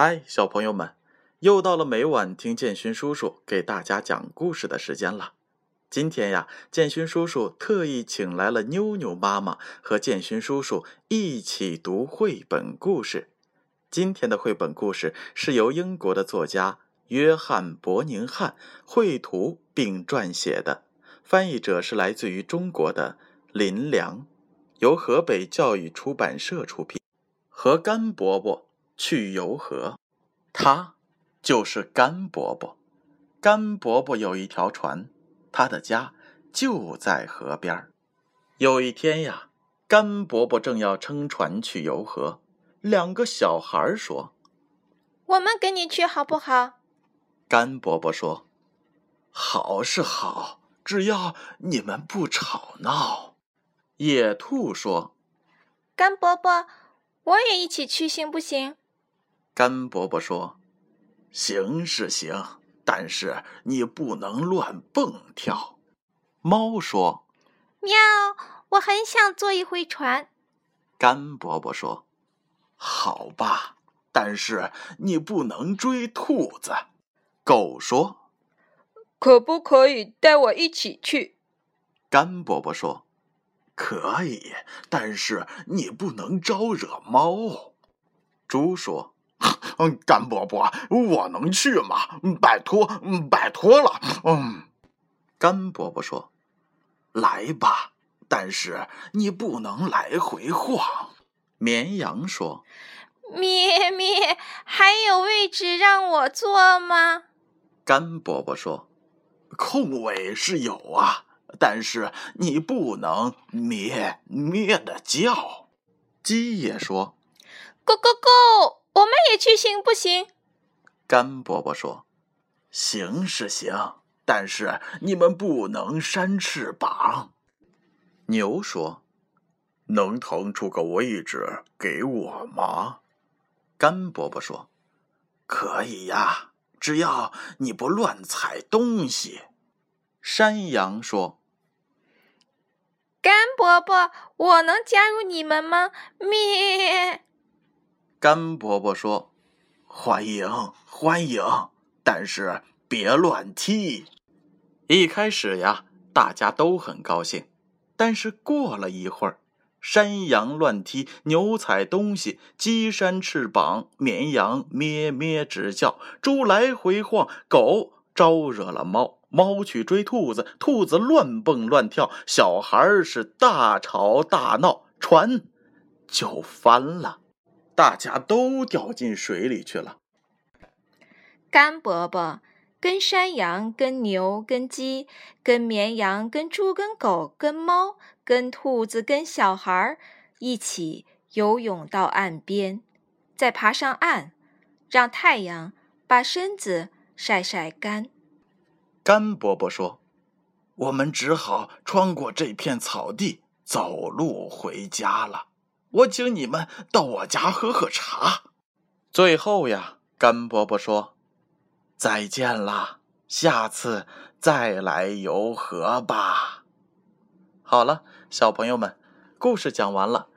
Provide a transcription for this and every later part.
嗨，小朋友们，又到了每晚听建勋叔叔给大家讲故事的时间了。今天呀，建勋叔叔特意请来了妞妞妈妈和建勋叔叔一起读绘本故事。今天的绘本故事是由英国的作家约翰·伯宁汉绘图并撰写的，翻译者是来自于中国的林良，由河北教育出版社出品。和甘伯伯。去游河，他就是甘伯伯。甘伯伯有一条船，他的家就在河边。有一天呀，甘伯伯正要撑船去游河，两个小孩说：“我们跟你去好不好？”甘伯伯说：“好是好，只要你们不吵闹。”野兔说：“甘伯伯，我也一起去行不行？”甘伯伯说：“行是行，但是你不能乱蹦跳。”猫说：“喵，我很想坐一回船。”甘伯伯说：“好吧，但是你不能追兔子。”狗说：“可不可以带我一起去？”甘伯伯说：“可以，但是你不能招惹猫。”猪说。嗯，甘伯伯，我能去吗？拜托，拜托了。嗯，甘伯伯说：“来吧，但是你不能来回晃。”绵羊说：“咩咩，还有位置让我坐吗？”甘伯伯说：“空位是有啊，但是你不能咩咩的叫。”鸡也说：“Go go go！” 我们也去行不行？甘伯伯说：“行是行，但是你们不能扇翅膀。”牛说：“能腾出个位置给我吗？”甘伯伯说：“可以呀，只要你不乱踩东西。”山羊说：“甘伯伯，我能加入你们吗？”咩。甘伯伯说：“欢迎，欢迎，但是别乱踢。”一开始呀，大家都很高兴，但是过了一会儿，山羊乱踢，牛踩东西，鸡扇翅膀，绵羊咩咩直叫，猪来回晃，狗招惹了猫，猫去追兔子，兔子乱蹦乱跳，小孩是大吵大闹，船就翻了。大家都掉进水里去了。干伯伯跟山羊、跟牛、跟鸡、跟绵羊、跟猪、跟狗、跟猫、跟兔子、跟小孩儿一起游泳到岸边，再爬上岸，让太阳把身子晒晒干。干伯伯说：“我们只好穿过这片草地，走路回家了。”我请你们到我家喝喝茶。最后呀，甘伯伯说：“再见啦，下次再来游河吧。”好了，小朋友们，故事讲完了。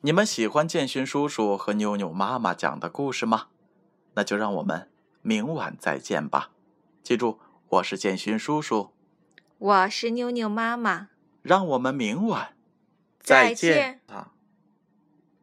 你们喜欢建勋叔叔和妞妞妈妈讲的故事吗？那就让我们明晚再见吧。记住，我是建勋叔叔，我是妞妞妈妈。让我们明晚再见啊。